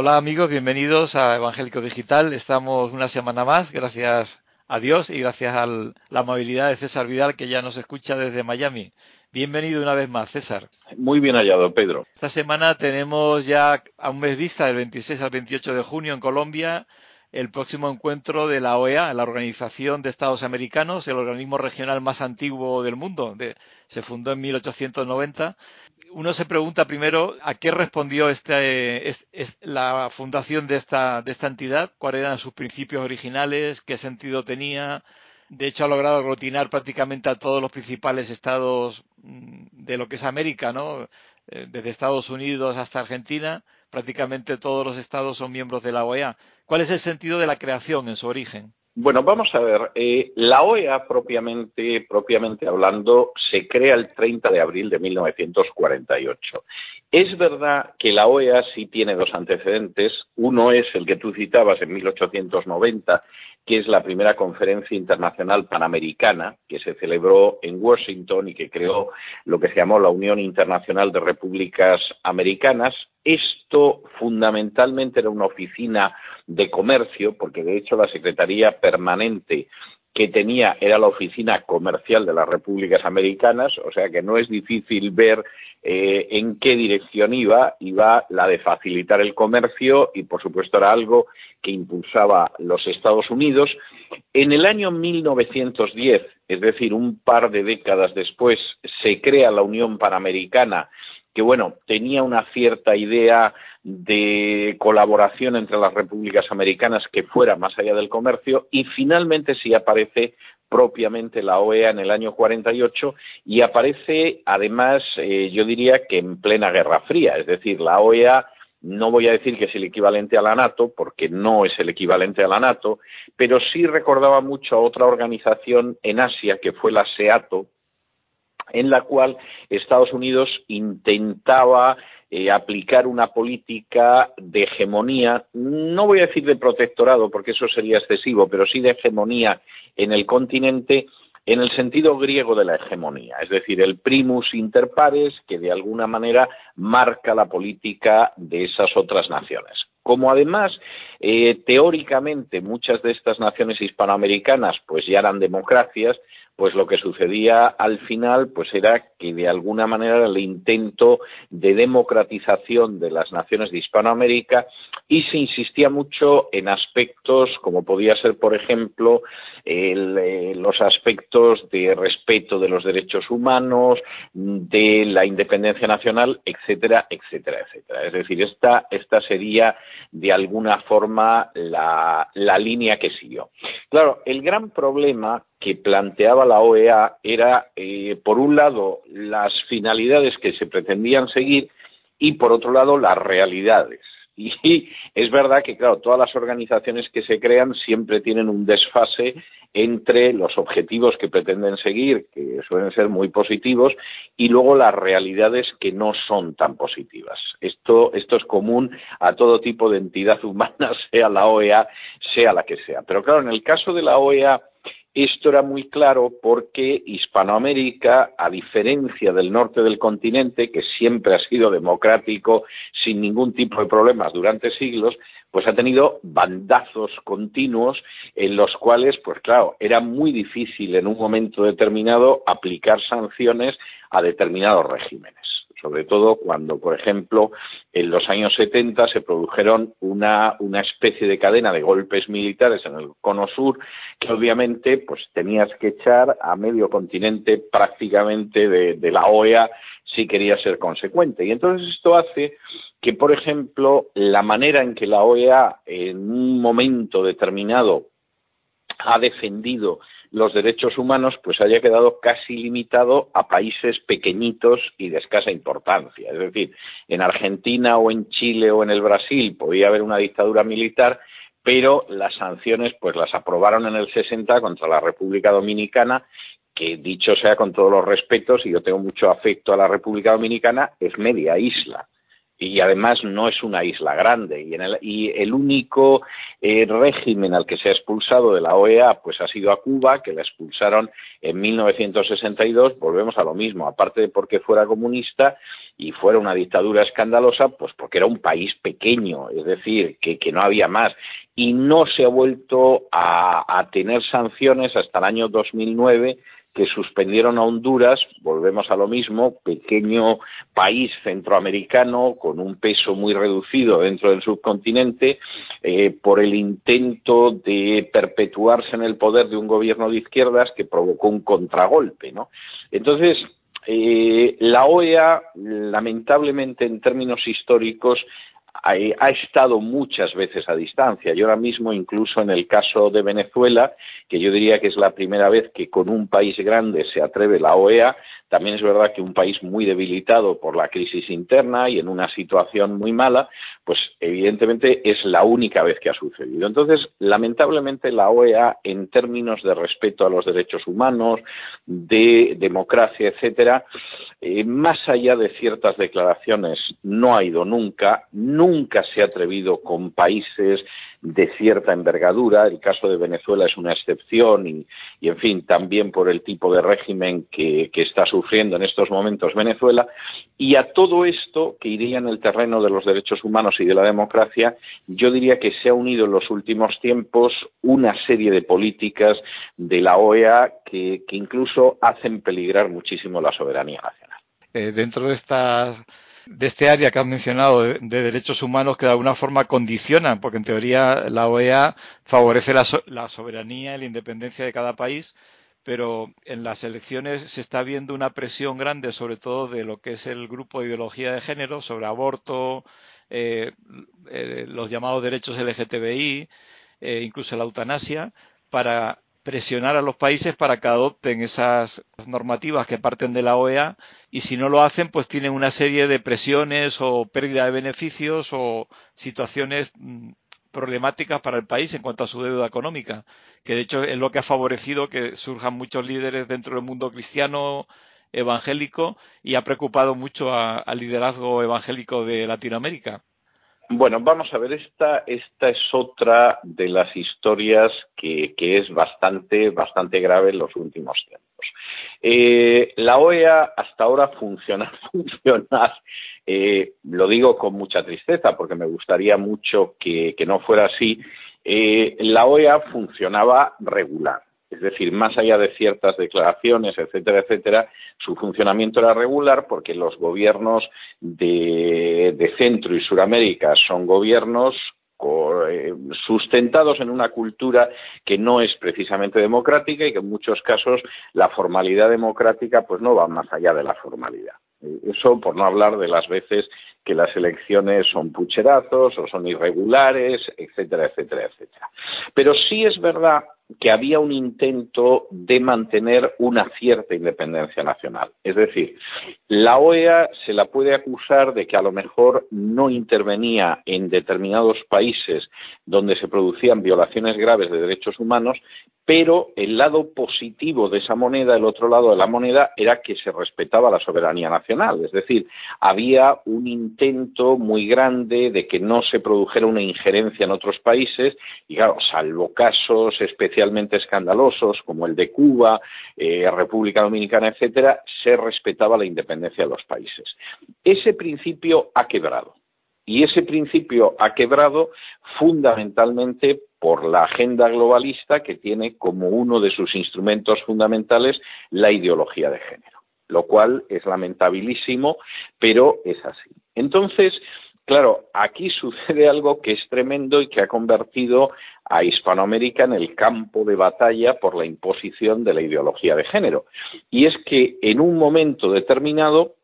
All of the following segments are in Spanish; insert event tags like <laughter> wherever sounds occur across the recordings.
Hola amigos, bienvenidos a Evangélico Digital. Estamos una semana más, gracias a Dios y gracias a la amabilidad de César Vidal que ya nos escucha desde Miami. Bienvenido una vez más, César. Muy bien hallado, Pedro. Esta semana tenemos ya a un mes vista, del 26 al 28 de junio en Colombia, el próximo encuentro de la OEA, la Organización de Estados Americanos, el organismo regional más antiguo del mundo. se fundó en 1890 uno se pregunta primero a qué respondió este, la fundación de esta, de esta entidad, cuáles eran sus principios originales, qué sentido tenía. De hecho, ha logrado aglutinar prácticamente a todos los principales estados mm, de lo que es América, ¿no? Eh, desde Estados Unidos hasta Argentina, prácticamente todos los estados son miembros de la OEA. ¿Cuál es el sentido de la creación en su origen? Bueno, vamos a ver. Eh, la OEA, propiamente, propiamente hablando, se crea el 30 de abril de 1948. Es verdad que la OEA sí tiene dos antecedentes. Uno es el que tú citabas en 1890, que es la primera conferencia internacional panamericana que se celebró en Washington y que creó lo que se llamó la Unión Internacional de Repúblicas Americanas. Esto fundamentalmente era una oficina de comercio, porque de hecho la Secretaría Permanente que tenía era la oficina comercial de las repúblicas americanas, o sea que no es difícil ver eh, en qué dirección iba, iba la de facilitar el comercio y por supuesto era algo que impulsaba los Estados Unidos. En el año 1910, es decir, un par de décadas después, se crea la Unión Panamericana que bueno, tenía una cierta idea de colaboración entre las repúblicas americanas que fuera más allá del comercio y finalmente sí aparece propiamente la OEA en el año 48 y aparece además eh, yo diría que en plena Guerra Fría, es decir, la OEA no voy a decir que es el equivalente a la NATO, porque no es el equivalente a la NATO, pero sí recordaba mucho a otra organización en Asia, que fue la SEATO, en la cual Estados Unidos intentaba eh, aplicar una política de hegemonía, no voy a decir de protectorado, porque eso sería excesivo, pero sí de hegemonía en el continente en el sentido griego de la hegemonía, es decir, el primus inter pares que de alguna manera marca la política de esas otras naciones. Como además, eh, teóricamente, muchas de estas naciones hispanoamericanas pues ya eran democracias, pues lo que sucedía al final pues era que de alguna manera el intento de democratización de las naciones de Hispanoamérica y se insistía mucho en aspectos como podía ser por ejemplo eh, los aspectos de respeto de los derechos humanos de la independencia nacional etcétera etcétera etcétera. Es decir esta esta sería de alguna forma la, la línea que siguió. Claro el gran problema que planteaba la OEA era, eh, por un lado, las finalidades que se pretendían seguir y, por otro lado, las realidades. <laughs> Y es verdad que, claro, todas las organizaciones que se crean siempre tienen un desfase entre los objetivos que pretenden seguir, que suelen ser muy positivos, y luego las realidades que no son tan positivas. Esto, esto es común a todo tipo de entidad <laughs> humana, sea la OEA, sea la que sea. Pero claro, en el caso de la OEA, esto era muy claro porque Hispanoamérica, a diferencia del norte del continente, que siempre ha sido democrático sin ningún tipo de problemas durante siglos, pues ha tenido bandazos continuos en los cuales, pues claro, era muy difícil en un momento determinado aplicar sanciones a determinados regímenes sobre todo cuando, por ejemplo, en los años 70 se produjeron una, una especie de cadena de golpes militares en el cono sur que obviamente pues tenías que echar a medio continente prácticamente de, la OEA si quería ser consecuente. Y entonces esto hace que, por ejemplo, la manera en que la OEA en un momento determinado ha defendido los derechos humanos pues haya quedado casi limitado a países pequeñitos y de escasa importancia. Es decir, en Argentina o en Chile o en el Brasil podía haber una dictadura militar, pero las sanciones pues las aprobaron en el 60 contra la República Dominicana que dicho sea con todos los respetos, y yo tengo mucho afecto a la República Dominicana, es media isla. Y además no es una isla grande. Y, el, y el, único eh, régimen al que se ha expulsado de la OEA pues ha sido a Cuba que la expulsaron en 1962 volvemos a lo mismo aparte de porque fuera comunista y fuera una dictadura escandalosa pues porque era un país pequeño es decir que, que no había más. Y no se ha vuelto a, a tener sanciones hasta el año 2009 que suspendieron a Honduras, volvemos a lo mismo, pequeño país centroamericano con un peso muy reducido dentro del subcontinente, eh, por el intento de perpetuarse en el poder de un gobierno de izquierdas que provocó un contragolpe. ¿no? Entonces, eh, la OEA, lamentablemente en términos históricos, ha estado muchas veces a distancia. Y ahora mismo, incluso en el caso de Venezuela, que yo diría que es la primera vez que con un país grande se atreve la OEA, también es verdad que un país muy debilitado por la crisis interna y en una situación muy mala, pues evidentemente es la única vez que ha sucedido. Entonces, lamentablemente la OEA, en términos de respeto a los derechos humanos, de democracia, etcétera, eh, más allá de ciertas declaraciones, no ha ido nunca, nunca se ha atrevido con países de cierta envergadura. El caso de Venezuela es una excepción y, en fin, también por el tipo de régimen que, está sufriendo en estos momentos Venezuela. Y a todo esto, que iría en el terreno de los derechos humanos y de la democracia, yo diría que se ha unido en los últimos tiempos una serie de políticas de la OEA que, que incluso hacen peligrar muchísimo la soberanía nacional. Eh, dentro de estas de este área que has mencionado de, de, derechos humanos que de alguna forma condicionan, porque en teoría la OEA favorece la, so la, soberanía y la independencia de cada país, pero en las elecciones se está viendo una presión grande, sobre todo de lo que es el grupo de ideología de género, sobre aborto, eh, eh, los llamados derechos LGTBI, eh, incluso la eutanasia, para presionar a los países para que adopten esas normativas que parten de la OEA y si no lo hacen, pues tienen una serie de presiones o pérdida de beneficios o situaciones mm, problemáticas para el país en cuanto a su deuda económica, que de hecho es lo que ha favorecido que surjan muchos líderes dentro del mundo cristiano evangélico y ha preocupado mucho al liderazgo evangélico de Latinoamérica. Bueno, vamos a ver, esta, esta es otra de las historias que, que es bastante, bastante grave en los últimos tiempos. Eh, la OEA hasta ahora funciona, <laughs> funciona, eh, lo digo con mucha tristeza porque me gustaría mucho que, que no fuera así, eh, la OEA funcionaba regular. Es decir, más allá de ciertas declaraciones, etcétera, etcétera, su funcionamiento era regular porque los gobiernos de, Centro y Suramérica son gobiernos eh, sustentados en una cultura que no es precisamente democrática y que en muchos casos la formalidad democrática pues no va más allá de la formalidad. Eso por no hablar de las veces que las elecciones son pucherazos o son irregulares, etcétera, etcétera, etcétera. Pero sí es verdad que había un intento de mantener una cierta independencia nacional. Es decir, la OEA se la puede acusar de que a lo mejor no intervenía en determinados países donde se producían violaciones graves de derechos humanos, pero el lado positivo de esa moneda, el otro lado de la moneda, era que se respetaba la soberanía nacional. Es decir, había un intento muy grande de que no se produjera una injerencia en otros países, y claro, salvo casos especialmente escandalosos como el de Cuba, eh, República Dominicana, etcétera, se respetaba la independencia de los países. Ese principio ha quebrado. Y ese principio ha quebrado fundamentalmente por la agenda globalista que tiene como uno de sus instrumentos fundamentales la ideología de género, lo cual es lamentabilísimo, pero es así. Entonces, claro, aquí <laughs> sucede algo que es tremendo y que ha convertido a Hispanoamérica en el campo de batalla por la imposición de la ideología de género. Y es que en un momento determinado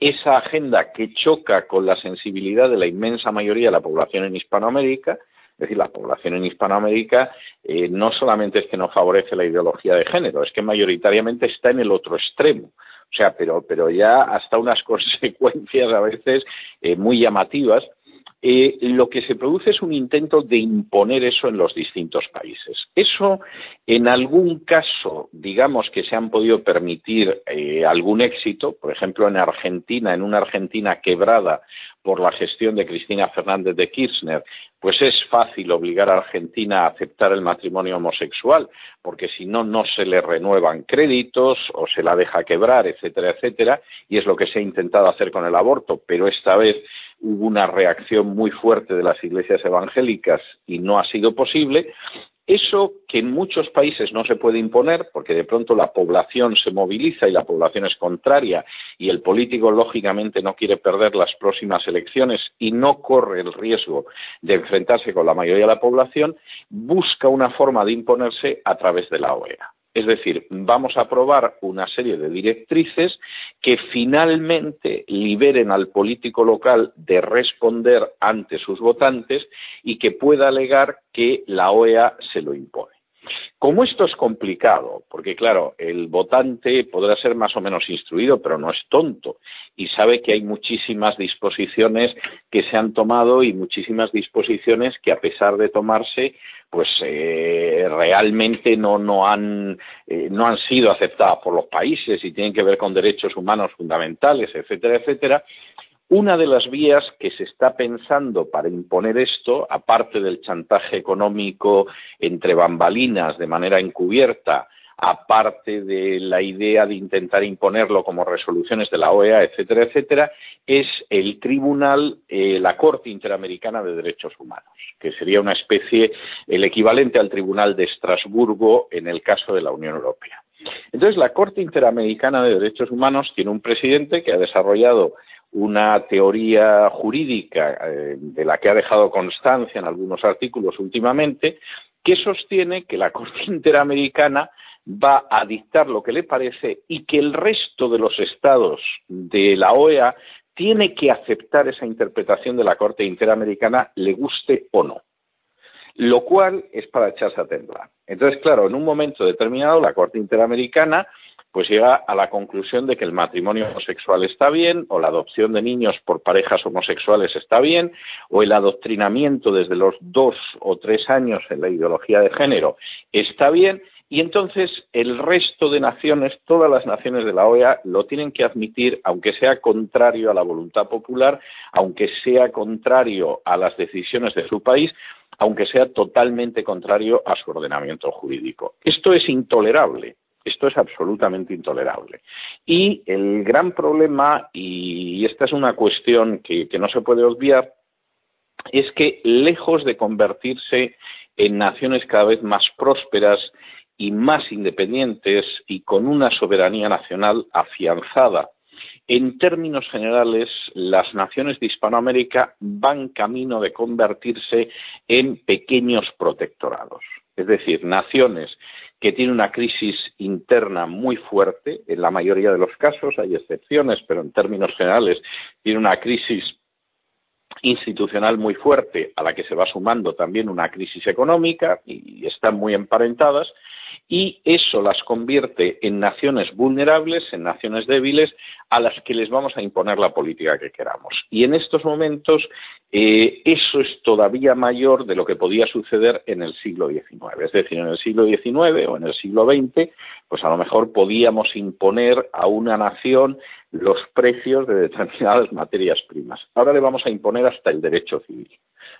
esa agenda que choca con la sensibilidad de la inmensa mayoría de la población en Hispanoamérica, es decir, la población en Hispanoamérica eh, no solamente es que no favorece la ideología de género, es que mayoritariamente está en el otro extremo. O sea, pero, pero ya hasta unas <laughs> consecuencias a veces eh, muy llamativas, eh, lo que se produce es un intento de imponer eso en los distintos países. Eso, en algún caso, digamos que se han podido permitir eh, algún éxito, por ejemplo, en Argentina, en una Argentina quebrada por la gestión de Cristina Fernández de Kirchner, pues es fácil obligar a Argentina a aceptar el matrimonio homosexual, porque si no, no se le renuevan créditos o se la deja quebrar, etcétera, etcétera, y es lo que se ha intentado hacer con el aborto, pero esta vez hubo una reacción muy fuerte de las iglesias evangélicas y no ha sido posible. Eso que en muchos países no se puede imponer, porque de pronto la población se moviliza y la población es contraria y el político lógicamente no quiere perder las próximas elecciones y no corre el riesgo de enfrentarse con la mayoría de la población, busca una forma de imponerse a través de la OEA. Es decir, vamos a aprobar una serie de directrices que finalmente liberen al político local de responder ante sus votantes y que pueda alegar que la OEA se lo impone. Como esto es complicado, porque claro, el votante podrá ser más o menos instruido, pero no es tonto y sabe que hay muchísimas disposiciones que se han tomado y muchísimas disposiciones que a pesar de tomarse, pues eh, realmente no, no, han, eh, no han sido aceptadas por los países y tienen que ver con derechos humanos fundamentales, etcétera, etcétera. Una de las vías que se está pensando para imponer esto, aparte del chantaje económico entre bambalinas de manera encubierta, aparte de la idea de intentar imponerlo como resoluciones de la OEA, etcétera, etcétera, es el Tribunal, eh, la Corte Interamericana de Derechos Humanos, que sería una especie, el equivalente al Tribunal de Estrasburgo en el caso de la Unión Europea. Entonces, la Corte Interamericana de Derechos Humanos tiene un presidente que ha desarrollado una teoría jurídica eh, de la que ha dejado constancia en algunos artículos últimamente, que sostiene que la Corte <laughs> Interamericana va a dictar lo que le parece y que el resto de los estados de la OEA tiene que aceptar esa interpretación de la Corte Interamericana, le guste o no. Lo cual es para echarse a temblar. Entonces, claro, en un momento determinado, la Corte Interamericana pues llega a la conclusión de que el matrimonio homosexual está bien, o la adopción de niños por parejas homosexuales está bien, o el adoctrinamiento desde los dos o tres años en la ideología de género está bien, y entonces el resto de naciones, todas las naciones de la OEA, lo tienen que admitir, aunque sea contrario a la voluntad popular, aunque sea contrario a las decisiones de su país, aunque sea totalmente contrario a su ordenamiento jurídico. Esto es intolerable. Esto es absolutamente intolerable. Y el gran problema, y esta es una cuestión que, no se puede obviar, es que lejos de convertirse en naciones cada vez más prósperas y más independientes y con una soberanía nacional afianzada, en términos generales, las naciones de Hispanoamérica van camino de convertirse en pequeños protectorados. Es decir, naciones que tiene una crisis interna muy fuerte, en la mayoría de los casos hay excepciones, pero en términos generales tiene una crisis institucional muy fuerte a la que se va sumando también una crisis económica y están muy emparentadas y eso las convierte en naciones vulnerables, en naciones débiles, a las que les vamos a imponer la política que queramos. Y en estos momentos eh, eso es todavía mayor de lo que podía suceder en el siglo XIX. Es decir, en el siglo XIX o en el siglo XX, pues a lo mejor podíamos imponer a una nación los precios de determinadas <laughs> materias primas. Ahora le vamos a imponer hasta el derecho civil.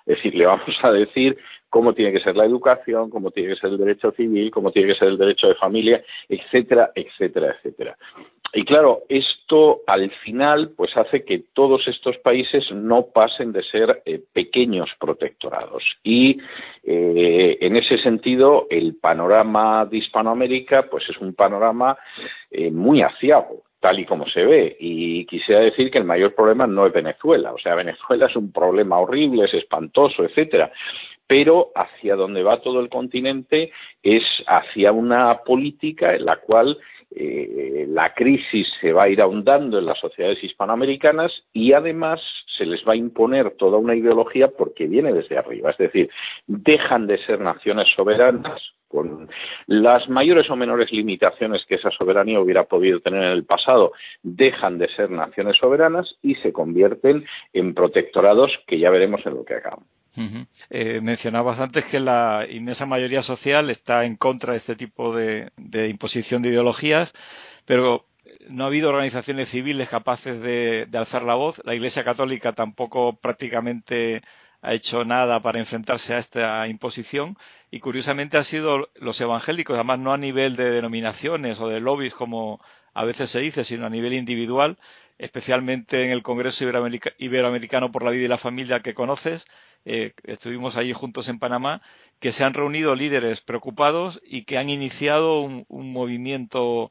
Es decir, le vamos a decir cómo tiene que ser la educación, cómo tiene que ser el derecho civil, cómo tiene que ser el derecho de familia, etcétera, etcétera, etcétera. Y claro, esto al final pues hace que todos estos países no pasen de ser eh, pequeños protectorados. Y eh, en ese sentido, el panorama de Hispanoamérica pues es un panorama eh, muy aciago tal y como se ve. Y quisiera decir que el mayor problema no es Venezuela. O sea, Venezuela es un problema horrible, es espantoso, etcétera pero hacia donde va todo el continente es hacia una política en la cual eh, la crisis se va a ir ahondando en las sociedades hispanoamericanas y además se les va a imponer toda una ideología porque viene desde arriba. Es decir, dejan de ser naciones soberanas con las mayores o menores limitaciones que esa soberanía hubiera podido tener en el pasado, dejan de ser naciones soberanas y se convierten en protectorados que ya veremos en lo que acaban. Eh, mencionabas antes que la inmensa mayoría social está en contra de este tipo de, imposición de ideologías, pero no ha habido organizaciones civiles capaces de, alzar la voz. La Iglesia Católica tampoco prácticamente ha hecho nada para enfrentarse a esta imposición y curiosamente han sido los evangélicos, además no a nivel de denominaciones o de lobbies como a veces se dice, sino a nivel individual, especialmente en el Congreso Iberoamericano por la Vida y la Familia que conoces, eh, estuvimos allí juntos en Panamá, que se han reunido líderes preocupados y que han iniciado un, movimiento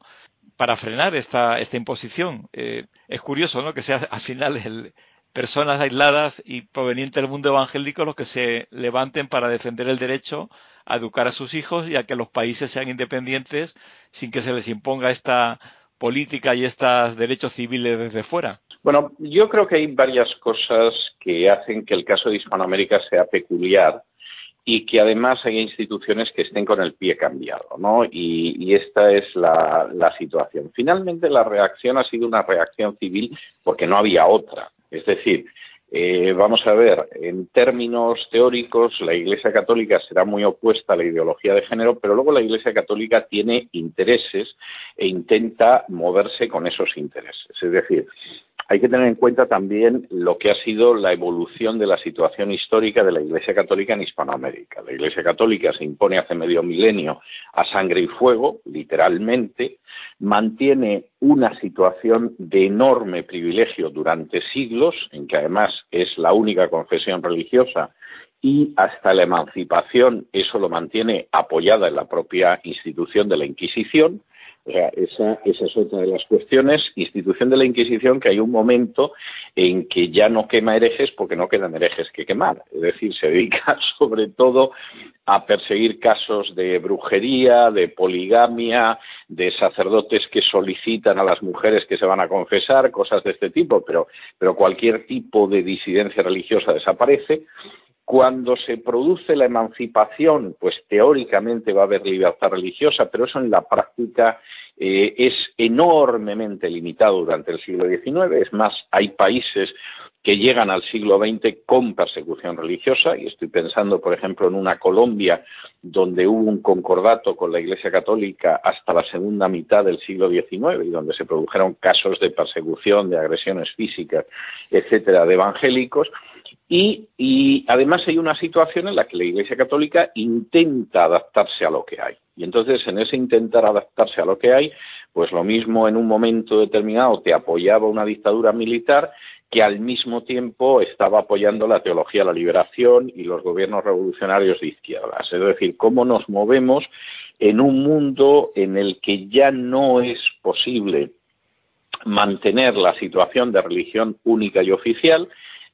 para frenar esta, esta imposición. Eh, es curioso, ¿no? Que sea <laughs> al final el, personas aisladas y provenientes del mundo evangélico los que se levanten para defender el derecho a educar a sus hijos y a que los países sean independientes sin que se les imponga esta política y estos derechos civiles desde fuera. Bueno, yo creo que hay varias cosas que hacen que el caso de Hispanoamérica sea peculiar y que además hay instituciones que estén con el pie cambiado, ¿no? Y, esta es la, la, situación. Finalmente, la reacción ha sido una reacción civil porque no había otra. Es decir, eh, vamos a ver, en términos teóricos, la Iglesia Católica será muy opuesta a la ideología de género, pero luego la Iglesia Católica tiene intereses e intenta moverse con esos intereses. Es decir, hay que tener en cuenta también lo que ha sido la evolución de la situación histórica de la Iglesia Católica en Hispanoamérica. La Iglesia Católica se impone hace medio milenio a sangre y fuego, literalmente, mantiene una situación de enorme privilegio durante siglos, en que además es la única confesión religiosa y hasta la emancipación eso lo mantiene apoyada en la propia institución de la Inquisición, o sea, esa, esa es otra de las cuestiones. Institución de la Inquisición, que hay un momento en que ya no quema herejes porque no quedan herejes que quemar. Es decir, se dedica <laughs> sobre todo a perseguir casos de brujería, de poligamia, de sacerdotes que solicitan a las mujeres que se van a confesar, cosas de este tipo, pero, pero cualquier tipo de disidencia religiosa desaparece. Cuando se produce la emancipación, pues teóricamente va a haber libertad religiosa, pero eso en la práctica eh, es enormemente limitado durante el siglo XIX. Es más, hay países que llegan al siglo XX con persecución religiosa, y estoy pensando, por ejemplo, en una Colombia donde hubo un concordato con la Iglesia Católica hasta la segunda mitad del siglo XIX y donde se produjeron casos de persecución, de agresiones físicas, etcétera, de evangélicos, y, además hay una situación en la que la Iglesia Católica intenta adaptarse a lo que hay. Y entonces, en ese intentar adaptarse a lo que hay, pues lo mismo en un momento determinado te apoyaba una dictadura militar que al mismo tiempo estaba apoyando la teología de la liberación y los gobiernos revolucionarios de izquierdas. Es decir, cómo nos movemos en un mundo en el que ya no es posible mantener la situación de religión única y oficial,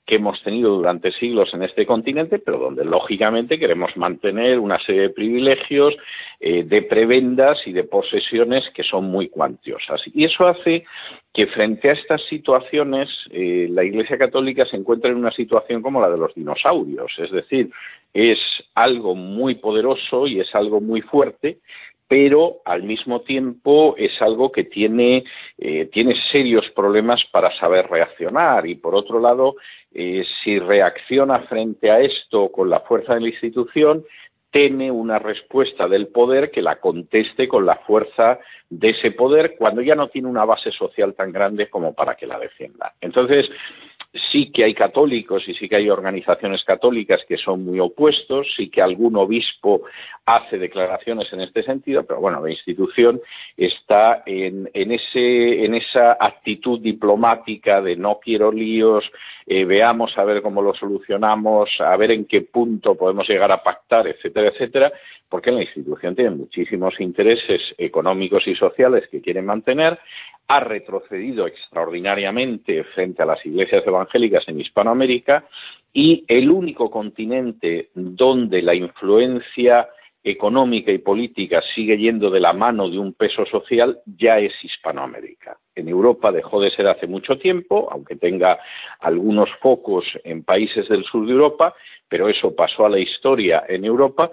que hemos tenido durante siglos en este continente, pero donde lógicamente queremos mantener una serie de privilegios, eh, de prebendas y de posesiones que son muy cuantiosas. Y eso hace que frente a estas situaciones eh, la Iglesia Católica se encuentra en una situación como la de los dinosaurios, es decir, es algo muy poderoso y es algo muy fuerte, pero al mismo tiempo es algo que tiene, eh, tiene serios problemas para saber reaccionar y por otro lado eh, si reacciona frente a esto con la fuerza de la institución, teme una respuesta del poder que la conteste con la fuerza de ese poder cuando ya no tiene una base social tan grande como para que la defienda. Entonces, sí que hay católicos y sí que hay organizaciones católicas que son muy opuestos, sí que algún obispo hace declaraciones en este sentido, pero bueno, la institución está en, ese, en esa actitud diplomática de no quiero líos, eh, veamos a ver cómo lo solucionamos, a ver en qué punto podemos llegar a pactar, etcétera, etcétera, porque la institución tiene muchísimos intereses económicos y sociales que quiere mantener, ha retrocedido extraordinariamente frente a las iglesias evangélicas en Hispanoamérica y el único continente donde la influencia económica y política sigue yendo de la mano de un peso social, ya es Hispanoamérica. En Europa dejó de ser hace mucho tiempo, aunque tenga algunos focos en países del sur de Europa, pero eso pasó a la historia en Europa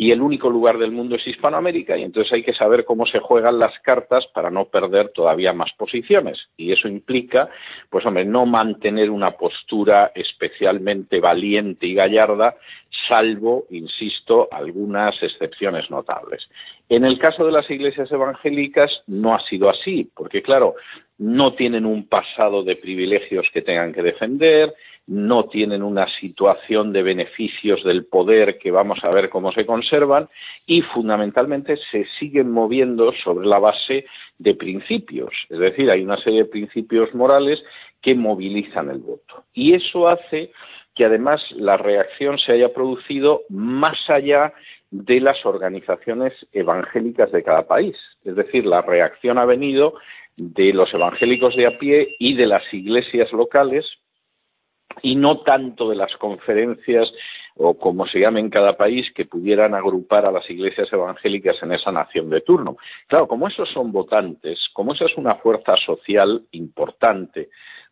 y el único lugar del mundo es Hispanoamérica y entonces hay que saber cómo se juegan las cartas para no perder todavía más posiciones. Y eso implica pues hombre no mantener una postura especialmente valiente y gallarda salvo insisto algunas excepciones notables en el caso de las iglesias evangélicas no ha sido así porque claro no tienen un pasado de privilegios que tengan que defender no tienen una situación de beneficios del poder que vamos a ver cómo se conservan y fundamentalmente se siguen moviendo sobre la base de principios. Es decir, hay una serie de principios morales que movilizan el voto. Y eso hace que además la reacción se haya producido más allá de las organizaciones evangélicas de cada país. Es decir, la reacción ha venido de los evangélicos de a pie y de las iglesias locales y no tanto de las conferencias o como se llame en cada país que pudieran agrupar a las iglesias evangélicas en esa nación de turno. Claro, como esos son votantes, como esa es una fuerza social importante,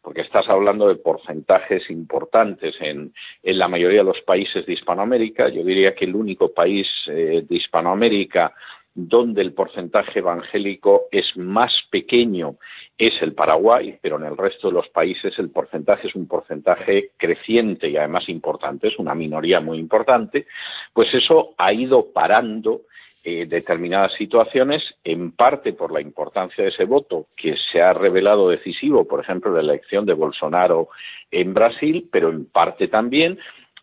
porque estás hablando de porcentajes importantes en, la mayoría de los países de Hispanoamérica, yo diría que el único país eh, de Hispanoamérica donde el porcentaje evangélico es más pequeño es el Paraguay, pero en el resto de los países el porcentaje es un porcentaje creciente y además importante, es una minoría muy importante, pues eso ha ido parando eh, determinadas situaciones, en parte por la importancia de ese voto, que se ha revelado decisivo, por ejemplo, la elección de Bolsonaro en Brasil, pero en parte también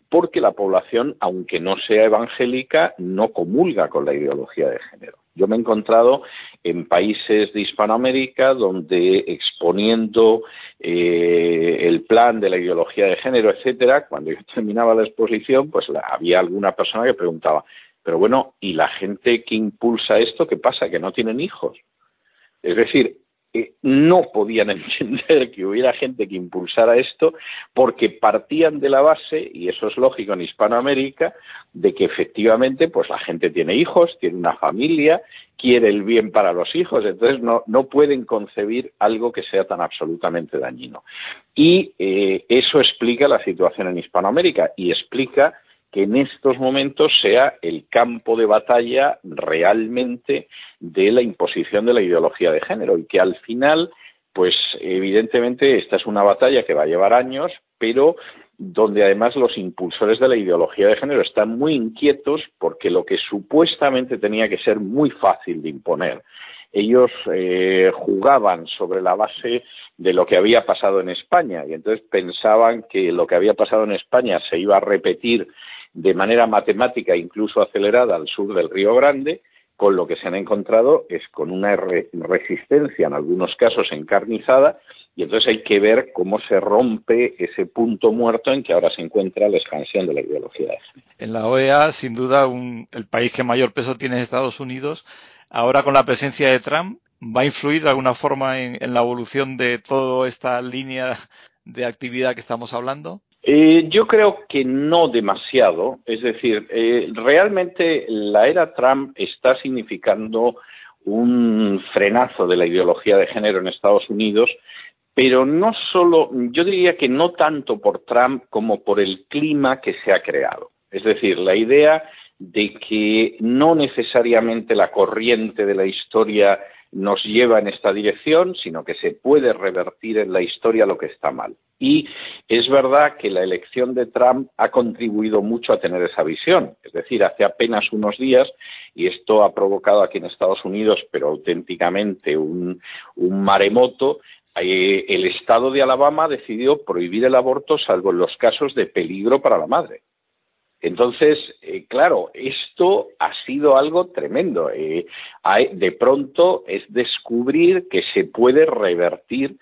porque la población, aunque no sea evangélica, no comulga con la ideología de género. Yo me he encontrado en países de Hispanoamérica donde exponiendo eh, el plan de la ideología de género, etcétera, cuando yo <laughs> terminaba la exposición, pues había alguna persona que preguntaba, pero bueno, ¿y la gente que impulsa esto qué pasa? ¿Que no tienen hijos? Es decir, no podían <laughs> entender que hubiera gente que impulsara esto porque partían de la base, y eso es lógico en Hispanoamérica, de que efectivamente pues la gente tiene hijos, tiene una familia, quiere el bien para los hijos, entonces no, no pueden concebir algo que sea tan absolutamente dañino. Y eh, eso explica la situación en Hispanoamérica y explica que en estos momentos sea el campo de batalla realmente de la imposición de la ideología de género y que al final, pues evidentemente esta es una batalla que va a llevar años, pero donde además los impulsores de la ideología de género están muy inquietos porque lo que supuestamente tenía que ser muy fácil de imponer, ellos eh, jugaban sobre la base de lo que había pasado en España y entonces pensaban que lo que había pasado en España se iba a repetir de manera matemática, incluso acelerada, al sur del Río Grande, con lo que se han encontrado es con una resistencia, en algunos casos encarnizada, y entonces hay que ver cómo se rompe ese punto muerto en que ahora se encuentra la expansión de la ideología. En la OEA, sin duda, el país que mayor peso tiene es Estados Unidos. Ahora, con la presencia de Trump, ¿va a influir de alguna forma en la evolución de toda esta línea de actividad que estamos hablando? Eh, yo creo que no demasiado. Es decir, eh, realmente la era Trump está significando un frenazo de la ideología de género en Estados Unidos, pero no solo, yo diría que no tanto por Trump como por el clima que se ha creado. Es decir, la idea de que no necesariamente la corriente de la historia nos lleva en esta dirección, sino que se puede revertir en la historia lo que está mal. Y es verdad que la elección de Trump ha contribuido mucho a tener esa visión. Es decir, hace apenas unos días, y esto ha provocado aquí en Estados Unidos, pero auténticamente un, maremoto, el Estado de Alabama decidió prohibir el aborto salvo en los casos de peligro para la madre. Entonces, eh, claro, esto ha sido algo tremendo. Eh, de pronto es descubrir que se puede revertir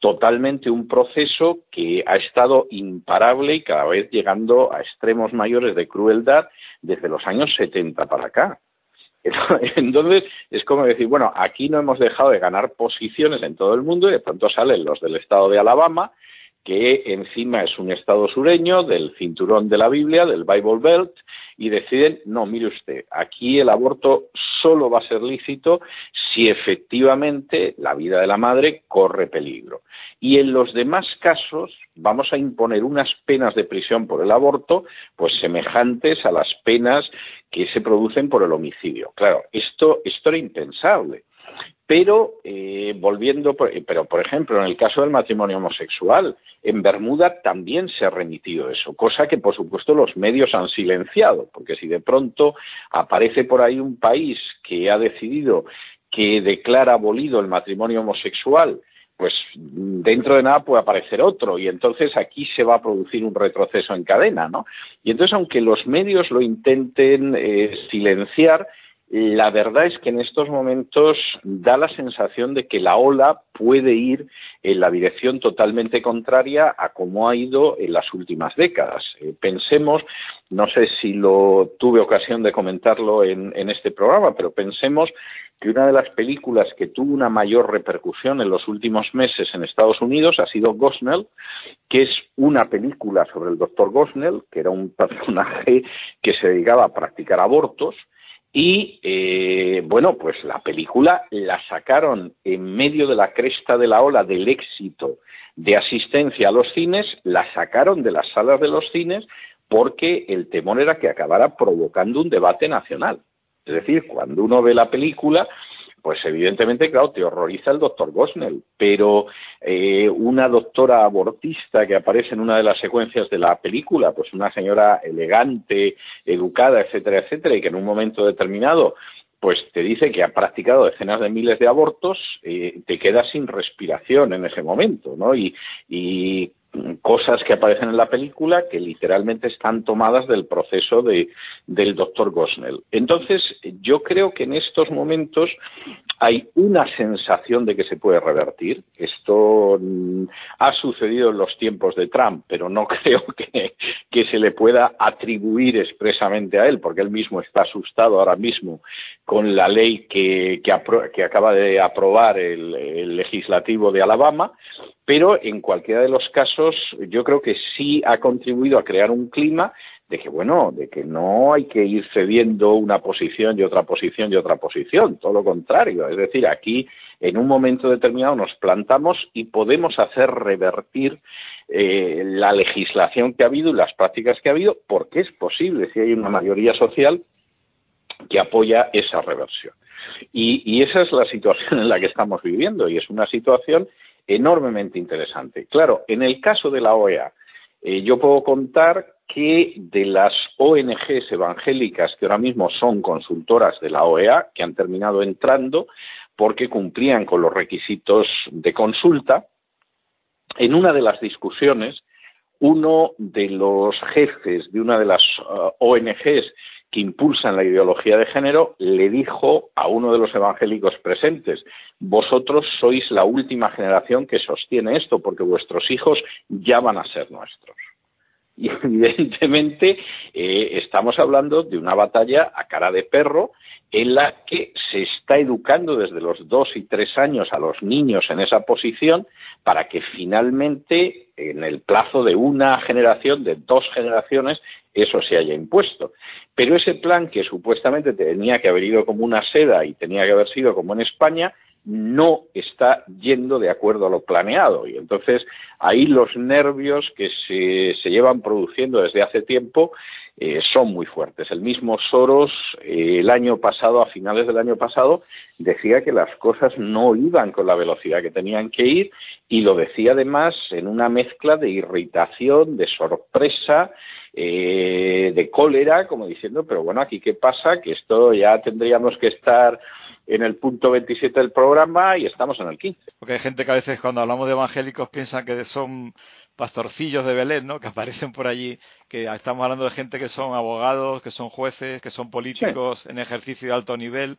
totalmente un proceso que ha estado imparable y cada vez llegando a extremos mayores de crueldad desde los años 70 para acá. <laughs> Entonces, es como decir, bueno, aquí no hemos dejado de ganar posiciones en todo el mundo y de pronto salen los del estado de Alabama, que encima es un estado sureño del cinturón de la Biblia, del Bible Belt, y deciden, no, mire usted, aquí el aborto solo va a ser lícito si efectivamente la vida de la madre corre peligro. Y en los demás casos vamos a imponer unas penas de prisión por el aborto, pues semejantes a las penas que se producen por el homicidio. Claro, esto, esto era impensable. Pero, eh, volviendo, pero por ejemplo, en el caso del matrimonio homosexual, en Bermuda también se ha remitido eso, cosa que por supuesto los medios han silenciado, porque si de pronto aparece por ahí un país que ha decidido que declara abolido el matrimonio homosexual, pues dentro de nada puede aparecer otro y entonces aquí se va a producir un retroceso en cadena, ¿no? Y entonces aunque los medios lo intenten eh, silenciar, la verdad es que en estos momentos da la sensación de que la ola puede ir en la dirección totalmente contraria a cómo ha ido en las últimas décadas. Eh, pensemos, no sé si lo tuve ocasión de comentarlo en, en este programa, pero pensemos que una de las películas que tuvo una mayor repercusión en los últimos meses en Estados Unidos ha sido Gosnell, que es una película sobre el doctor Gosnell, que era un <laughs> personaje que se dedicaba a practicar abortos, y eh, bueno, pues la película la sacaron en medio de la cresta de la ola del éxito de asistencia a los cines, la sacaron de las salas de los cines porque el temor era que acabara provocando un debate nacional. Es decir, cuando uno ve la película, pues evidentemente, claro, te horroriza el doctor Gosnell, pero eh, una doctora abortista que aparece en una de las secuencias de la película, pues una señora elegante, educada, etcétera, etcétera, y que en un momento determinado pues te dice que ha practicado decenas de miles de abortos, eh, te quedas sin respiración en ese momento, ¿no? Y, y cosas que aparecen en la película que literalmente están tomadas del proceso de, del doctor Gosnell. Entonces, yo creo que en estos momentos hay una sensación de que se puede revertir. Esto mm, ha sucedido en los tiempos de Trump, pero no <laughs> creo que, que se le pueda atribuir expresamente a él, porque él mismo está asustado ahora mismo con la ley que, que, acaba de aprobar el legislativo de Alabama pero en cualquiera de los casos yo creo que sí ha contribuido a crear un clima de que, bueno, de que no hay que ir cediendo una posición y otra posición y otra posición, todo lo contrario. Es decir, aquí en un momento determinado nos plantamos y podemos hacer revertir eh, la legislación que ha habido y las prácticas que ha habido, porque es posible si hay una mayoría social que apoya esa reversión. Y, esa es la situación <laughs> en la que estamos viviendo y es una situación enormemente interesante. Claro, en el caso de la OEA, eh, yo puedo contar que de las ONGs evangélicas que ahora mismo son consultoras de la OEA, que han terminado entrando porque cumplían con los requisitos de consulta, en una de las discusiones, uno de los jefes de una de las uh, ONGs que impulsan la ideología de género, le dijo a uno de los evangélicos presentes, vosotros sois la última generación que sostiene esto, porque vuestros hijos ya van a ser nuestros. Y <laughs> evidentemente eh, estamos hablando de una batalla a cara de perro en la que se está educando desde los dos y tres años a los niños en esa posición para que finalmente en el plazo de una generación, de dos generaciones, eso se haya impuesto. Pero ese plan que supuestamente tenía que haber ido como una seda y tenía que haber sido como en España, no está yendo de acuerdo a lo planeado. Y entonces ahí los nervios que se, llevan produciendo desde hace tiempo eh, son muy fuertes. El mismo Soros eh, el año pasado, a finales del año pasado, decía que las cosas no iban con la velocidad que tenían que ir y lo decía además en una mezcla de irritación, de sorpresa, eh, de cólera, como diciendo, pero bueno, aquí qué pasa, que esto ya tendríamos que estar en el punto 27 del programa y estamos en el 15. Porque hay gente que a veces cuando hablamos de evangélicos piensa que son pastorcillos de Belén, ¿no? Que aparecen por allí, que estamos hablando de gente que son abogados, que son jueces, que son políticos en ejercicio de alto nivel,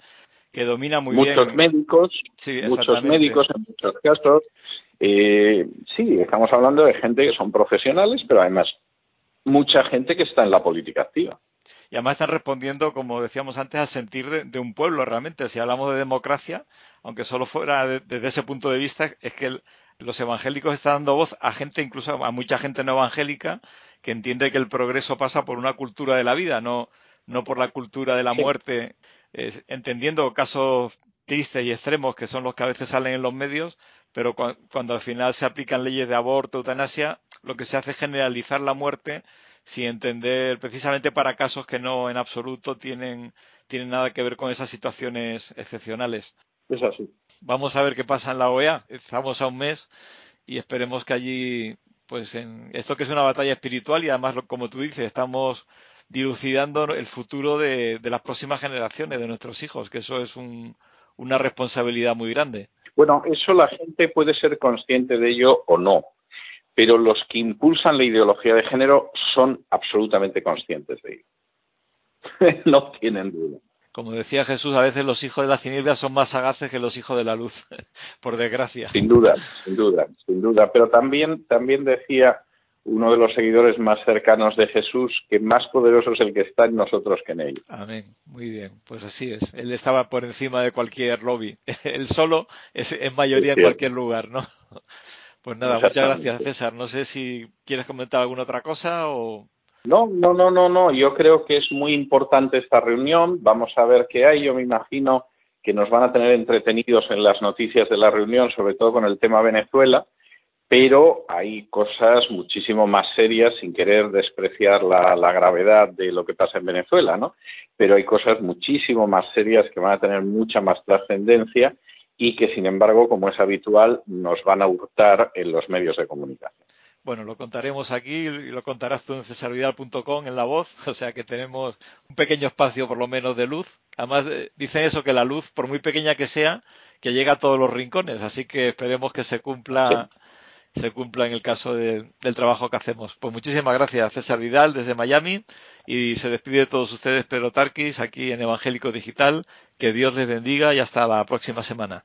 que dominan muy bien. Muchos médicos, muchos médicos en muchos casos. Eh, sí, estamos hablando de gente que son profesionales, pero además mucha gente que está en la política activa. Y además están respondiendo, como decíamos antes, al sentir de, un pueblo realmente. Si hablamos de democracia, aunque solo fuera desde ese punto de vista, es que los evangélicos están dando voz a gente, incluso a mucha gente no evangélica, que entiende que el progreso pasa por una cultura de la vida, no, no por la cultura de la muerte, entendiendo casos tristes y extremos que son los que a veces salen en los medios, pero cuando al final se aplican leyes de aborto, eutanasia, lo que se hace es generalizar la muerte sin entender precisamente para casos que no en absoluto tienen, tienen nada que ver con esas situaciones excepcionales. Es así. Vamos a ver qué pasa en la OEA. Estamos a un mes y esperemos que allí, pues en esto que es una batalla espiritual y además, como tú dices, estamos dilucidando el futuro de, las próximas generaciones, de nuestros hijos, que eso es una responsabilidad muy grande. Bueno, eso la gente puede ser consciente de ello o no, pero los que impulsan la ideología de género son absolutamente conscientes de ello. <laughs> no tienen duda. Como decía Jesús, a veces los hijos de la tinieblas son más sagaces que los hijos de la luz, <laughs> por desgracia. Sin duda, sin duda, sin duda. Pero también, también decía uno de los seguidores más cercanos de Jesús, que más poderoso es el que está en nosotros que en él. Amén. Muy bien. Pues así es. Él estaba por encima de cualquier lobby. <laughs> Él solo es en mayoría en cualquier lugar, ¿no? Pues nada, muchas gracias, César. No sé si quieres comentar alguna otra cosa o. No, no, no, no, no. Yo creo que es muy importante esta reunión. Vamos a ver qué hay. Yo me imagino que nos van a tener entretenidos en las noticias de la reunión, sobre todo con el tema Venezuela pero hay cosas muchísimo más serias, sin querer despreciar la, gravedad de lo que pasa en Venezuela, ¿no? Pero hay cosas muchísimo más serias que van a tener mucha más trascendencia y que, sin embargo, como es habitual, nos van a hurtar en los medios de comunicación. Bueno, lo contaremos aquí y lo contarás tú en cesarvidal.com en la voz, o sea que tenemos un pequeño espacio por lo menos de luz. Además, eh, dicen eso, que la luz, por muy pequeña que sea, que llega a todos los rincones, así que esperemos que se cumpla se cumpla en el caso del trabajo que hacemos. Pues muchísimas gracias, César Vidal, desde Miami, y se despide de todos ustedes Pedro Tarquis, aquí en Evangélico Digital. Que Dios les bendiga y hasta la próxima semana.